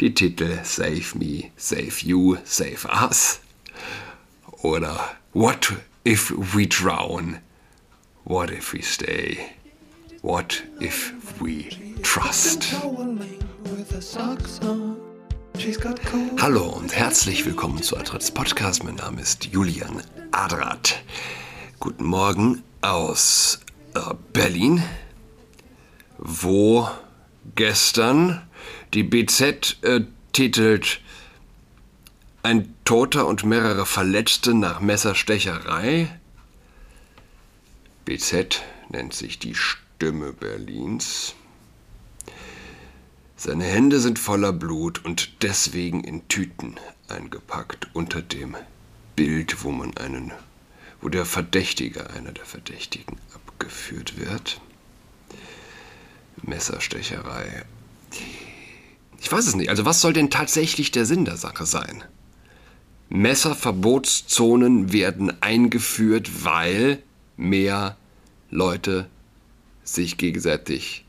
die Titel Save Me, Save You, Save Us oder What if we drown? What if we stay? What if we trust? Hallo und herzlich willkommen zu Adrats Podcast. Mein Name ist Julian Adrat. Guten Morgen aus äh, Berlin, wo gestern die BZ äh, titelt Ein Toter und mehrere Verletzte nach Messerstecherei. BZ nennt sich die Stimme Berlins. Seine Hände sind voller Blut und deswegen in Tüten eingepackt unter dem Bild, wo man einen, wo der Verdächtige, einer der Verdächtigen, abgeführt wird. Messerstecherei. Ich weiß es nicht. Also was soll denn tatsächlich der Sinn der Sache sein? Messerverbotszonen werden eingeführt, weil mehr Leute sich gegenseitig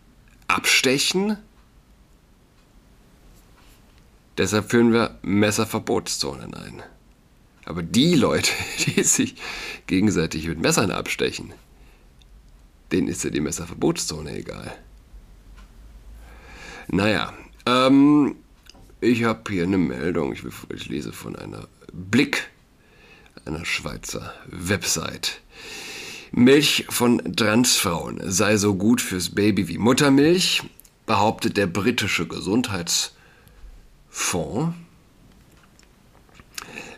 abstechen. Deshalb führen wir Messerverbotszonen ein. Aber die Leute, die sich gegenseitig mit Messern abstechen, denen ist ja die Messerverbotszone egal. Naja, ähm, ich habe hier eine Meldung, ich, ich lese von einer Blick, einer Schweizer Website. Milch von Transfrauen sei so gut fürs Baby wie Muttermilch, behauptet der britische Gesundheitsfonds.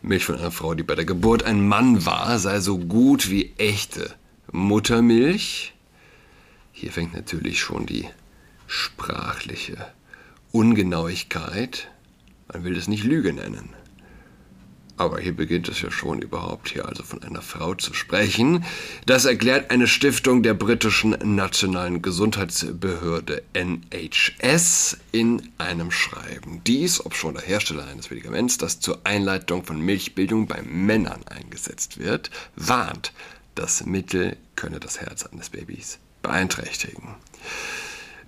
Milch von einer Frau, die bei der Geburt ein Mann war, sei so gut wie echte Muttermilch. Hier fängt natürlich schon die sprachliche Ungenauigkeit. Man will es nicht Lüge nennen. Aber hier beginnt es ja schon überhaupt hier also von einer Frau zu sprechen. Das erklärt eine Stiftung der britischen nationalen Gesundheitsbehörde NHS in einem Schreiben. Dies, ob schon der Hersteller eines Medikaments, das zur Einleitung von Milchbildung bei Männern eingesetzt wird, warnt, das Mittel könne das Herz eines Babys beeinträchtigen.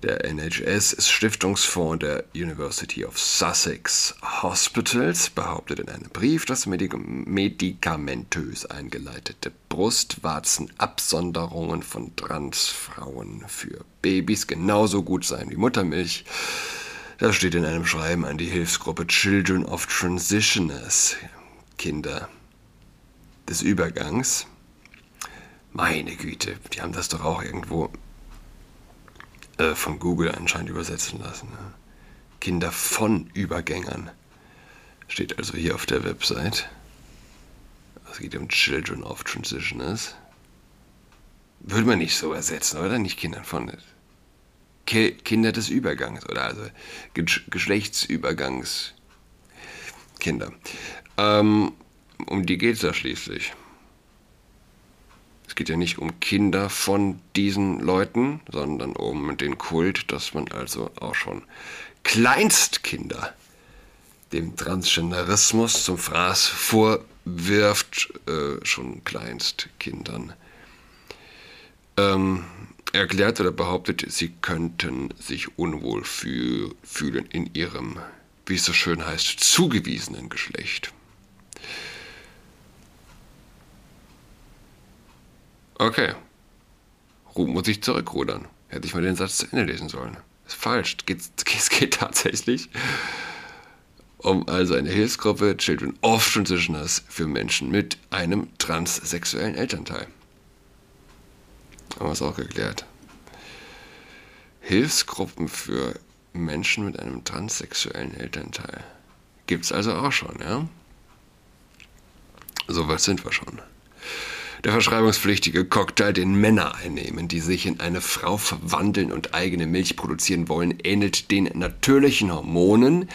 Der NHS ist Stiftungsfonds der University of Sussex Hospitals, behauptet in einem Brief, dass medikamentös eingeleitete Brustwarzenabsonderungen von Transfrauen für Babys genauso gut seien wie Muttermilch. Das steht in einem Schreiben an die Hilfsgruppe Children of Transitioners, Kinder des Übergangs. Meine Güte, die haben das doch auch irgendwo äh, von Google anscheinend übersetzen lassen. Ne? Kinder von Übergängern. Steht also hier auf der Website. Es geht um Children of Transitioners. Würde man nicht so übersetzen, oder? Nicht Kinder von. Ki Kinder des Übergangs, oder also Ge Geschlechtsübergangs. Kinder. Ähm, um die geht es ja schließlich. Es geht ja nicht um Kinder von diesen Leuten, sondern um den Kult, dass man also auch schon Kleinstkinder dem Transgenderismus zum Fraß vorwirft, äh, schon Kleinstkindern. Ähm, erklärt oder behauptet, sie könnten sich unwohl fühlen in ihrem, wie es so schön heißt, zugewiesenen Geschlecht. Okay. Muss ich zurückrudern. Hätte ich mal den Satz zu Ende lesen sollen. Ist falsch. Es geht tatsächlich um also eine Hilfsgruppe Children of Transitioners für Menschen mit einem transsexuellen Elternteil. Haben wir es auch geklärt. Hilfsgruppen für Menschen mit einem transsexuellen Elternteil. Gibt es also auch schon, ja? Soweit sind wir schon. Der verschreibungspflichtige Cocktail, den Männer einnehmen, die sich in eine Frau verwandeln und eigene Milch produzieren wollen, ähnelt den natürlichen Hormonen,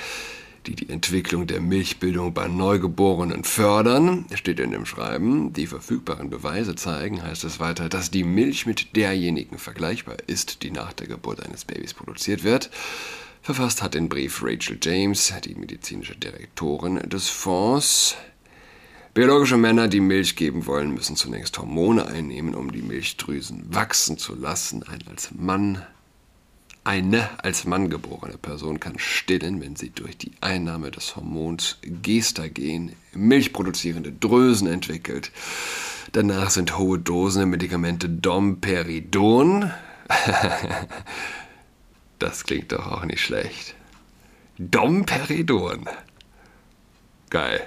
die die Entwicklung der Milchbildung bei Neugeborenen fördern, steht in dem Schreiben. Die verfügbaren Beweise zeigen, heißt es weiter, dass die Milch mit derjenigen vergleichbar ist, die nach der Geburt eines Babys produziert wird. Verfasst hat den Brief Rachel James, die medizinische Direktorin des Fonds. Biologische Männer, die Milch geben wollen, müssen zunächst Hormone einnehmen, um die Milchdrüsen wachsen zu lassen. Ein als Mann Eine als Mann geborene Person kann stillen, wenn sie durch die Einnahme des Hormons Gestagen milchproduzierende Drösen entwickelt. Danach sind hohe Dosen der Medikamente Domperidon. das klingt doch auch nicht schlecht. Domperidon. Geil.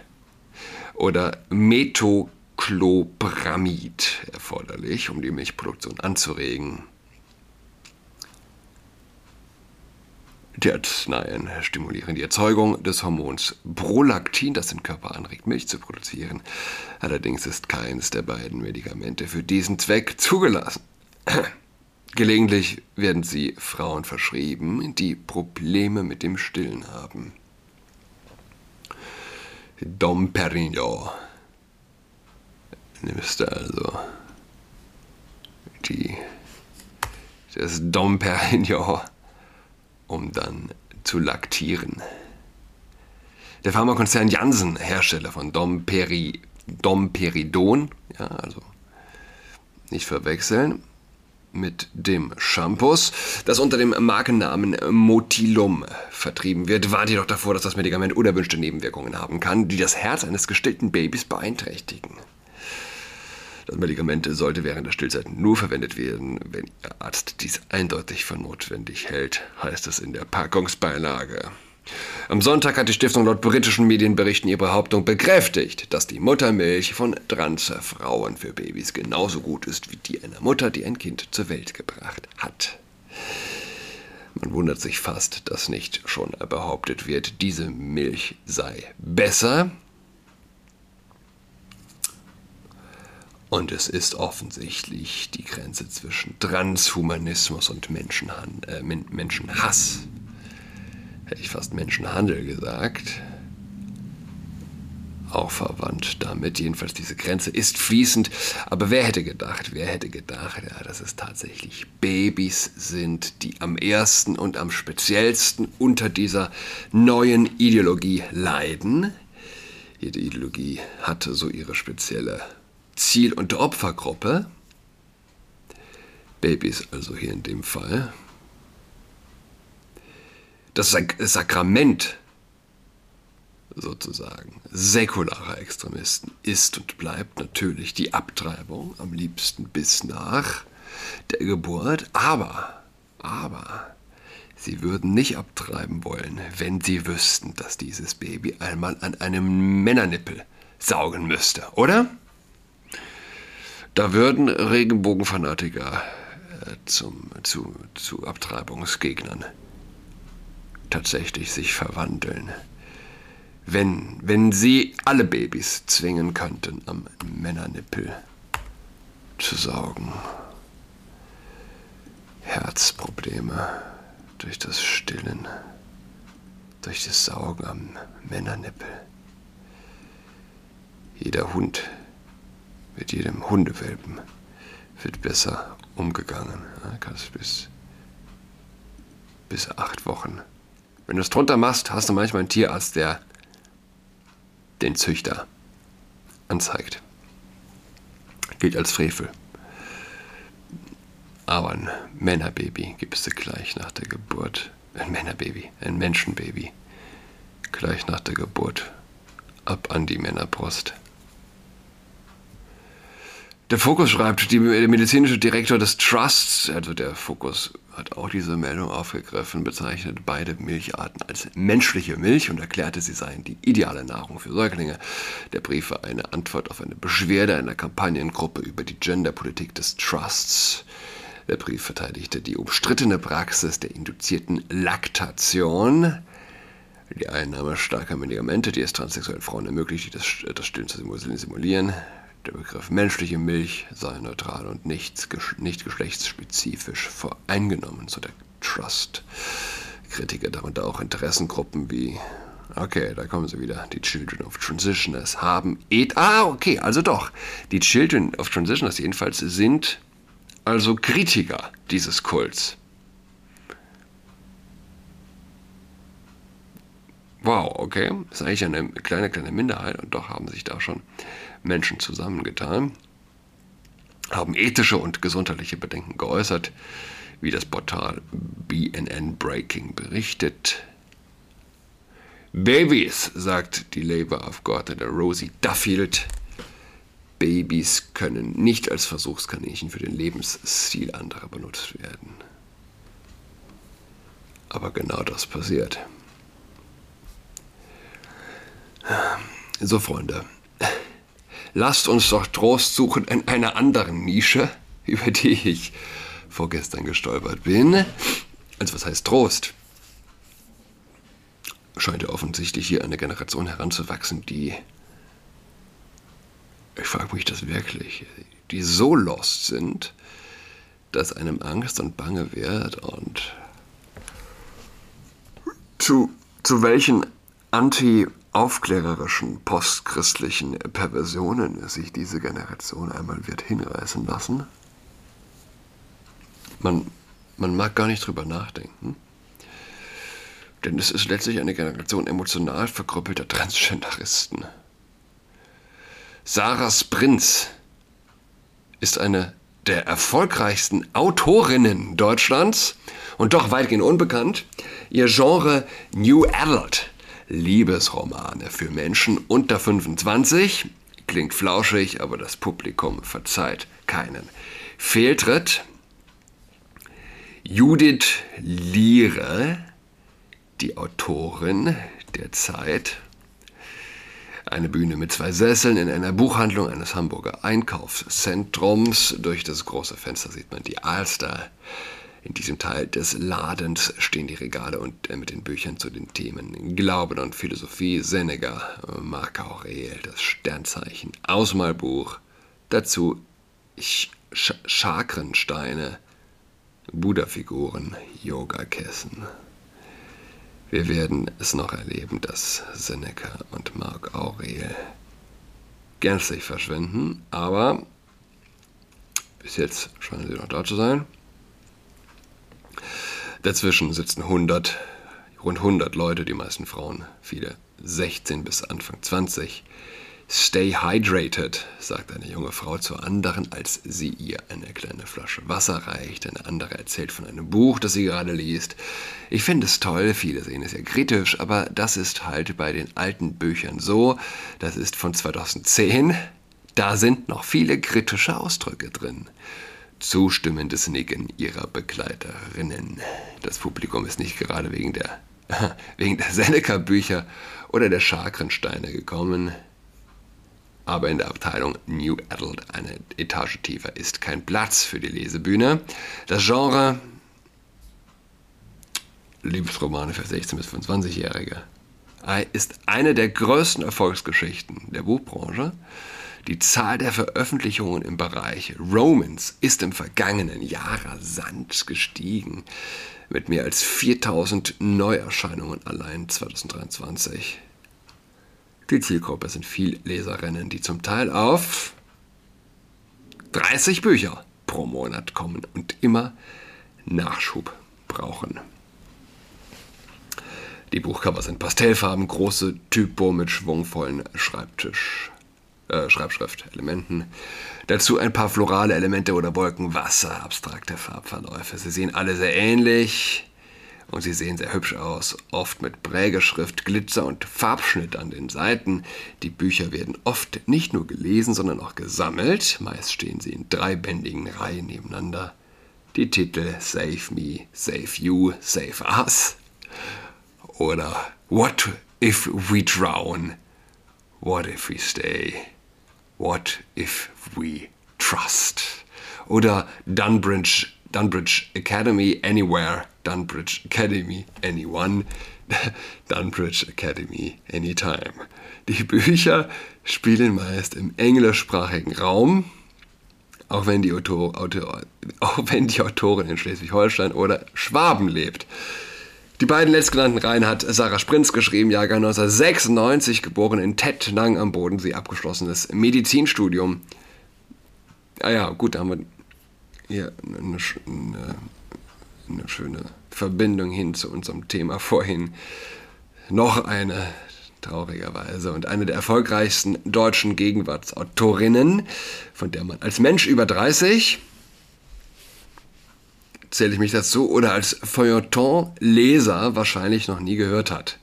Oder Metoclopramid erforderlich, um die Milchproduktion anzuregen. Die Arzneien stimulieren die Erzeugung des Hormons Prolaktin, das den Körper anregt, Milch zu produzieren. Allerdings ist keines der beiden Medikamente für diesen Zweck zugelassen. Gelegentlich werden sie Frauen verschrieben, die Probleme mit dem Stillen haben. Dom Perignon. Nimmst du also die, das Dom Perignon um dann zu laktieren. Der Pharmakonzern Janssen, Hersteller von Domperi, Domperidon, ja, also nicht verwechseln, mit dem Shampoos, das unter dem Markennamen Motilum vertrieben wird, warnt jedoch davor, dass das Medikament unerwünschte Nebenwirkungen haben kann, die das Herz eines gestillten Babys beeinträchtigen. Das Medikament sollte während der Stillzeit nur verwendet werden, wenn Ihr Arzt dies eindeutig für notwendig hält, heißt es in der Packungsbeilage. Am Sonntag hat die Stiftung laut britischen Medienberichten ihre Behauptung bekräftigt, dass die Muttermilch von Transfrauen für Babys genauso gut ist wie die einer Mutter, die ein Kind zur Welt gebracht hat. Man wundert sich fast, dass nicht schon behauptet wird, diese Milch sei besser, Und es ist offensichtlich die Grenze zwischen Transhumanismus und Menschenhand äh, Menschenhass. Hätte ich fast Menschenhandel gesagt. Auch verwandt damit. Jedenfalls diese Grenze ist fließend. Aber wer hätte gedacht, wer hätte gedacht, ja, dass es tatsächlich Babys sind, die am ersten und am speziellsten unter dieser neuen Ideologie leiden. Jede Ideologie hatte so ihre spezielle Ziel- und Opfergruppe, Babys also hier in dem Fall, das Sakrament sozusagen säkularer Extremisten ist und bleibt natürlich die Abtreibung, am liebsten bis nach der Geburt, aber, aber, sie würden nicht abtreiben wollen, wenn sie wüssten, dass dieses Baby einmal an einem Männernippel saugen müsste, oder? Da würden Regenbogenfanatiker äh, zum, zu, zu Abtreibungsgegnern tatsächlich sich verwandeln. Wenn, wenn sie alle Babys zwingen könnten, am Männernippel zu saugen. Herzprobleme durch das Stillen, durch das Saugen am Männernippel. Jeder Hund mit jedem Hundewelpen wird besser umgegangen. Kannst bis, bis acht Wochen. Wenn du es drunter machst, hast du manchmal einen Tierarzt, der den Züchter anzeigt. Gilt als Frevel. Aber ein Männerbaby gibst du gleich nach der Geburt. Ein Männerbaby, ein Menschenbaby. Gleich nach der Geburt ab an die Männerbrust. Der Fokus schreibt, die, der medizinische Direktor des Trusts, also der Fokus hat auch diese Meldung aufgegriffen, bezeichnet beide Milcharten als menschliche Milch und erklärte, sie seien die ideale Nahrung für Säuglinge. Der Brief war eine Antwort auf eine Beschwerde einer Kampagnengruppe über die Genderpolitik des Trusts. Der Brief verteidigte die umstrittene Praxis der induzierten Laktation, die Einnahme starker Medikamente, die es transsexuellen Frauen ermöglicht, das, das Stillen zu simulieren. Der Begriff menschliche Milch sei neutral und nicht, nicht geschlechtsspezifisch voreingenommen, so der Trust. Kritiker, darunter auch Interessengruppen wie, okay, da kommen sie wieder, die Children of Transitioners haben, et ah, okay, also doch, die Children of Transitioners jedenfalls sind also Kritiker dieses Kults. Wow, okay, ist eigentlich eine kleine, kleine Minderheit und doch haben sich da schon Menschen zusammengetan, haben ethische und gesundheitliche Bedenken geäußert, wie das Portal BNN Breaking berichtet. Babys, sagt die Labour-Abgeordnete Rosie Duffield, Babys können nicht als Versuchskaninchen für den Lebensstil anderer benutzt werden. Aber genau das passiert. So, Freunde, lasst uns doch Trost suchen in einer anderen Nische, über die ich vorgestern gestolpert bin. Also was heißt Trost? Scheint ja offensichtlich hier eine Generation heranzuwachsen, die, ich frage mich das wirklich, die so lost sind, dass einem Angst und Bange wird und zu, zu welchen anti-aufklärerischen, postchristlichen Perversionen sich diese Generation einmal wird hinreißen lassen? Man, man mag gar nicht drüber nachdenken. Denn es ist letztlich eine Generation emotional verkrüppelter Transgenderisten. Sarah Sprinz ist eine der erfolgreichsten Autorinnen Deutschlands und doch weitgehend unbekannt. Ihr Genre New Adult, Liebesromane für Menschen unter 25. Klingt flauschig, aber das Publikum verzeiht keinen Fehltritt. Judith Liere, die Autorin der Zeit, eine Bühne mit zwei Sesseln in einer Buchhandlung eines Hamburger Einkaufszentrums. Durch das große Fenster sieht man die Alster. In diesem Teil des Ladens stehen die Regale und äh, mit den Büchern zu den Themen Glauben und Philosophie, Seneca, Marc Aurel, das Sternzeichen, Ausmalbuch, dazu Ch Chakrensteine, Buddha-Figuren, Yogakissen. Wir werden es noch erleben, dass Seneca und Marc Aurel gänzlich verschwinden, aber bis jetzt scheinen sie noch da zu sein. Dazwischen sitzen 100, rund 100 Leute, die meisten Frauen, viele 16 bis Anfang 20. Stay hydrated, sagt eine junge Frau zur anderen, als sie ihr eine kleine Flasche Wasser reicht. Eine andere erzählt von einem Buch, das sie gerade liest. Ich finde es toll, viele sehen es ja kritisch, aber das ist halt bei den alten Büchern so. Das ist von 2010. Da sind noch viele kritische Ausdrücke drin zustimmendes Nicken ihrer Begleiterinnen. Das Publikum ist nicht gerade wegen der, wegen der Seneca-Bücher oder der Chakrensteine gekommen, aber in der Abteilung New Adult, eine Etage tiefer, ist kein Platz für die Lesebühne. Das Genre Liebesromane für 16- bis 25-Jährige ist eine der größten Erfolgsgeschichten der Buchbranche. Die Zahl der Veröffentlichungen im Bereich Romans ist im vergangenen Jahr rasant gestiegen, mit mehr als 4000 Neuerscheinungen allein 2023. Die Zielgruppe sind viel Leserinnen, die zum Teil auf 30 Bücher pro Monat kommen und immer Nachschub brauchen. Die Buchcover sind Pastellfarben, große Typo mit schwungvollen Schreibtisch äh, Schreibschriftelementen. Dazu ein paar florale Elemente oder Wolken, Wasser, abstrakte Farbverläufe. Sie sehen alle sehr ähnlich und sie sehen sehr hübsch aus, oft mit Prägeschrift, Glitzer und Farbschnitt an den Seiten. Die Bücher werden oft nicht nur gelesen, sondern auch gesammelt. Meist stehen sie in dreibändigen Reihen nebeneinander. Die Titel Save Me, Save You, Save Us oder What if we drown? What if we stay? What if we trust? Oder Dunbridge, Dunbridge Academy Anywhere, Dunbridge Academy Anyone, Dunbridge Academy Anytime. Die Bücher spielen meist im englischsprachigen Raum, auch wenn die, Autor, Autor, auch wenn die Autorin in Schleswig-Holstein oder Schwaben lebt. Die beiden letztgenannten Reihen hat Sarah Sprinz geschrieben, Jahrgang 1996, geboren in Tettnang am Bodensee, abgeschlossenes Medizinstudium. Ah ja, gut, da haben wir hier eine, eine, eine schöne Verbindung hin zu unserem Thema vorhin. Noch eine, traurigerweise, und eine der erfolgreichsten deutschen Gegenwartsautorinnen, von der man als Mensch über 30 zähle ich mich dazu, oder als Feuilleton-Leser wahrscheinlich noch nie gehört hat.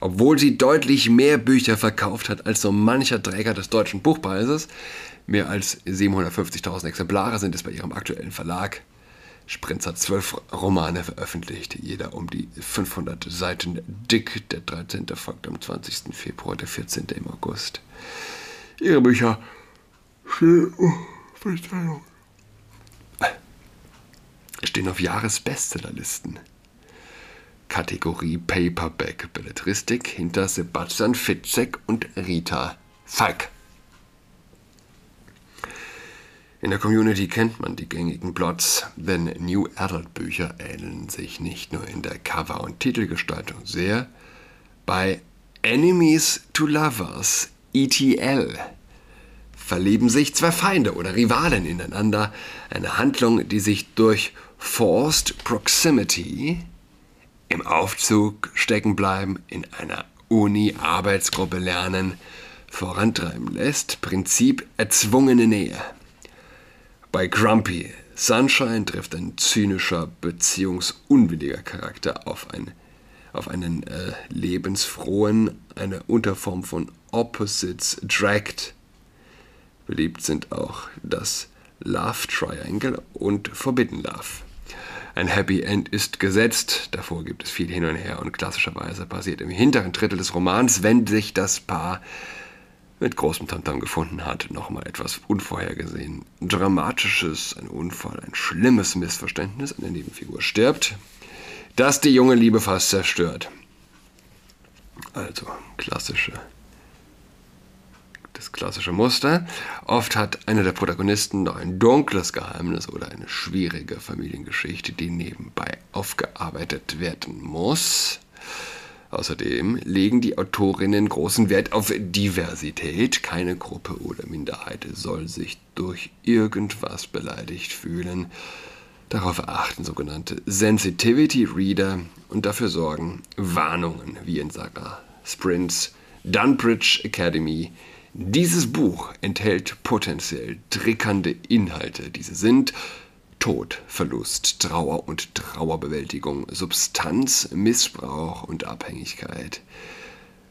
Obwohl sie deutlich mehr Bücher verkauft hat als so mancher Träger des Deutschen Buchpreises, mehr als 750.000 Exemplare sind es bei ihrem aktuellen Verlag. Sprinz hat zwölf Romane veröffentlicht, jeder um die 500 Seiten dick. Der 13. folgt am 20. Februar, der 14. im August. Ihre Bücher oh, Verzeihung, stehen auf Jahresbestsellerlisten. Kategorie Paperback Belletristik hinter Sebastian Fitzek und Rita Falk. In der Community kennt man die gängigen Plots, denn New Adult Bücher ähneln sich nicht nur in der Cover- und Titelgestaltung sehr. Bei Enemies to Lovers, ETL, verlieben sich zwei Feinde oder Rivalen ineinander, eine Handlung, die sich durch Forced Proximity im Aufzug stecken bleiben, in einer Uni-Arbeitsgruppe lernen, vorantreiben lässt. Prinzip erzwungene Nähe. Bei Grumpy Sunshine trifft ein zynischer, beziehungsunwilliger Charakter auf, ein, auf einen äh, lebensfrohen, eine Unterform von Opposites Dragged. Beliebt sind auch das Love Triangle und Forbidden Love. Ein Happy End ist gesetzt, davor gibt es viel hin und her und klassischerweise passiert im hinteren Drittel des Romans, wenn sich das Paar mit großem Tamtam gefunden hat, nochmal etwas unvorhergesehen. Dramatisches, ein Unfall, ein schlimmes Missverständnis, eine Nebenfigur stirbt, das die junge Liebe fast zerstört. Also klassische das klassische Muster. Oft hat einer der Protagonisten noch ein dunkles Geheimnis oder eine schwierige Familiengeschichte, die nebenbei aufgearbeitet werden muss. Außerdem legen die Autorinnen großen Wert auf Diversität. Keine Gruppe oder Minderheit soll sich durch irgendwas beleidigt fühlen. Darauf achten sogenannte Sensitivity Reader und dafür sorgen Warnungen wie in Saga Sprints Dunbridge Academy dieses Buch enthält potenziell trickernde Inhalte. Diese sind Tod, Verlust, Trauer und Trauerbewältigung, Substanz, Missbrauch und Abhängigkeit.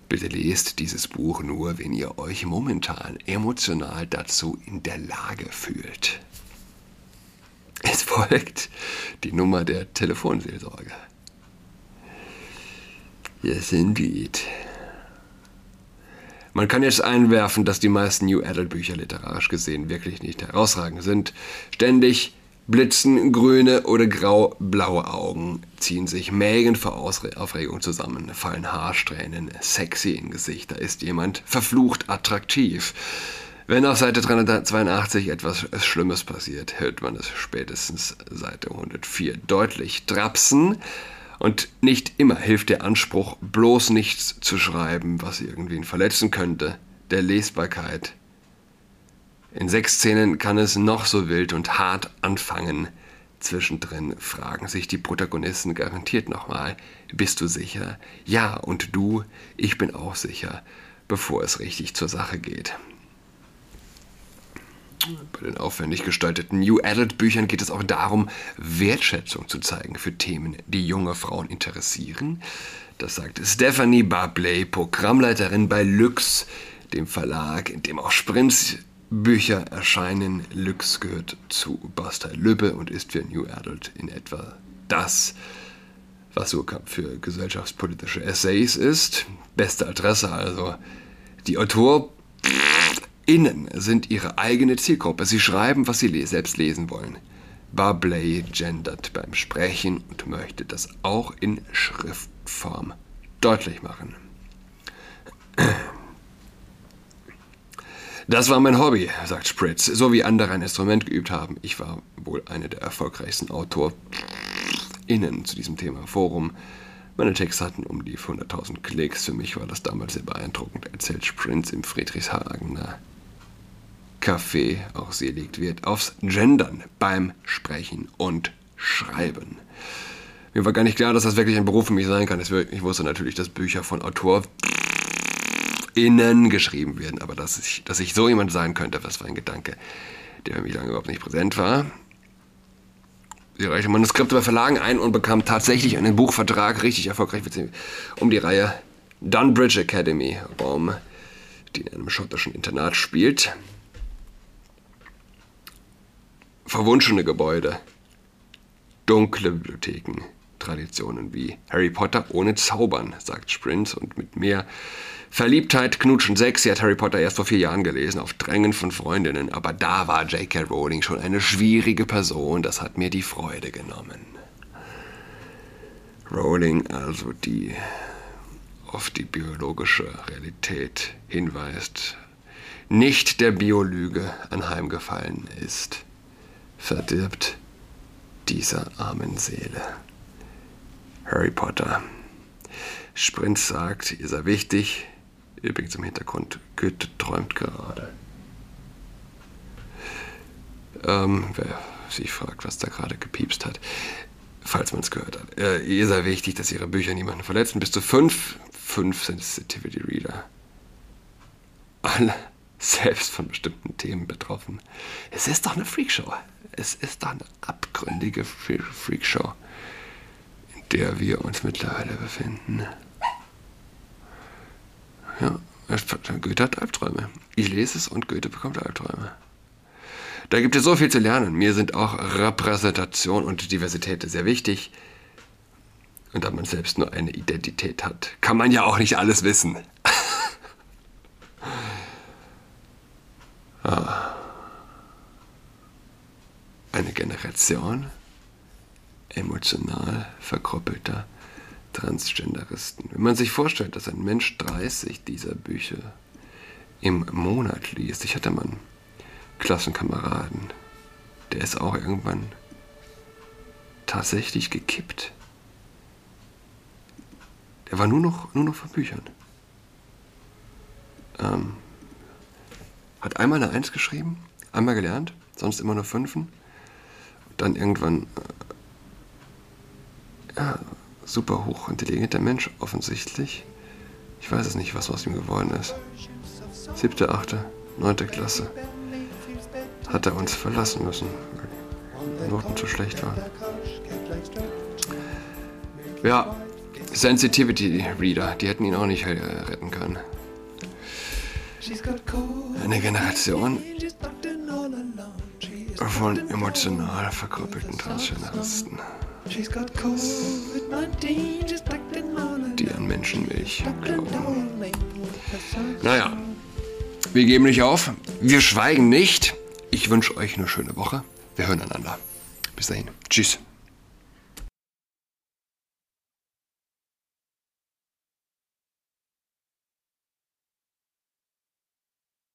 Bitte lest dieses Buch nur, wenn ihr euch momentan emotional dazu in der Lage fühlt. Es folgt die Nummer der Telefonseelsorge. Yes, indeed. Man kann jetzt einwerfen, dass die meisten New Adult Bücher literarisch gesehen wirklich nicht herausragend sind. Ständig blitzen grüne oder grau-blaue Augen, ziehen sich Mägen vor Aufregung zusammen, fallen Haarsträhnen sexy in Gesicht, da ist jemand verflucht attraktiv. Wenn auf Seite 382 etwas Schlimmes passiert, hört man es spätestens Seite 104 deutlich trapsen. Und nicht immer hilft der Anspruch, bloß nichts zu schreiben, was irgendwen verletzen könnte, der Lesbarkeit. In sechs Szenen kann es noch so wild und hart anfangen. Zwischendrin fragen sich die Protagonisten garantiert nochmal, bist du sicher? Ja, und du? Ich bin auch sicher, bevor es richtig zur Sache geht. Bei den aufwendig gestalteten New Adult Büchern geht es auch darum, Wertschätzung zu zeigen für Themen, die junge Frauen interessieren. Das sagt Stephanie Barbley, Programmleiterin bei Lux, dem Verlag, in dem auch Sprints Bücher erscheinen. Lux gehört zu Bastei Lübbe und ist für New Adult in etwa das, was Surkamp für gesellschaftspolitische Essays ist. Beste Adresse also. Die Autor Innen sind ihre eigene Zielgruppe. Sie schreiben, was sie selbst lesen wollen. Barbley gendert beim Sprechen und möchte das auch in Schriftform deutlich machen. Das war mein Hobby, sagt Spritz, so wie andere ein Instrument geübt haben. Ich war wohl einer der erfolgreichsten AutorInnen zu diesem Thema Forum. Meine Texte hatten um die 100.000 Klicks. Für mich war das damals sehr beeindruckend, erzählt Sprints im Friedrichshagener Café, auch sie legt aufs Gendern beim Sprechen und Schreiben. Mir war gar nicht klar, dass das wirklich ein Beruf für mich sein kann. Ich wusste natürlich, dass Bücher von AutorInnen geschrieben werden, aber dass ich, dass ich so jemand sein könnte, das war ein Gedanke, der für mich lange überhaupt nicht präsent war. Sie reichte Manuskripte bei Verlagen ein und bekam tatsächlich einen Buchvertrag, richtig erfolgreich, um die Reihe Dunbridge Academy Raum, die in einem schottischen Internat spielt. Verwunschene Gebäude, dunkle Bibliotheken, Traditionen wie Harry Potter ohne Zaubern, sagt Sprint und mit mehr Verliebtheit knutschen sechs. Sie hat Harry Potter erst vor vier Jahren gelesen, auf Drängen von Freundinnen. Aber da war J.K. Rowling schon eine schwierige Person. Das hat mir die Freude genommen. Rowling also, die auf die biologische Realität hinweist, nicht der Biolüge anheimgefallen ist, verdirbt dieser armen Seele. Harry Potter. Sprint sagt, ihr sei wichtig. Übrigens im Hintergrund, Goethe träumt gerade. Ähm, wer sich fragt, was da gerade gepiepst hat, falls man es gehört hat. Äh, ihr sei wichtig, dass ihre Bücher niemanden verletzen. Bis zu fünf, fünf Sensitivity Reader. Alle selbst von bestimmten Themen betroffen. Es ist doch eine Freakshow. Es ist doch eine abgründige Freakshow der wir uns mittlerweile befinden. Ja, Goethe hat Albträume. Ich lese es und Goethe bekommt Albträume. Da gibt es so viel zu lernen. Mir sind auch Repräsentation und Diversität sehr wichtig. Und da man selbst nur eine Identität hat, kann man ja auch nicht alles wissen. ah. Eine Generation emotional verkrüppelter Transgenderisten. Wenn man sich vorstellt, dass ein Mensch 30 dieser Bücher im Monat liest, ich hatte mal einen Klassenkameraden, der ist auch irgendwann tatsächlich gekippt. Der war nur noch, nur noch von Büchern. Ähm, hat einmal eine Eins geschrieben, einmal gelernt, sonst immer nur Fünfen. Dann irgendwann äh, ja, super hochintelligenter Mensch, offensichtlich. Ich weiß es nicht, was aus ihm geworden ist. Siebte, achte, neunte Klasse. Hat er uns verlassen müssen, weil die Noten zu schlecht waren. Ja, Sensitivity Reader, die hätten ihn auch nicht retten können. Eine Generation von emotional verkrüppelten Transgenderisten die an Menschenmilch glauben. Naja, wir geben nicht auf, wir schweigen nicht. Ich wünsche euch eine schöne Woche. Wir hören einander. Bis dahin. Tschüss.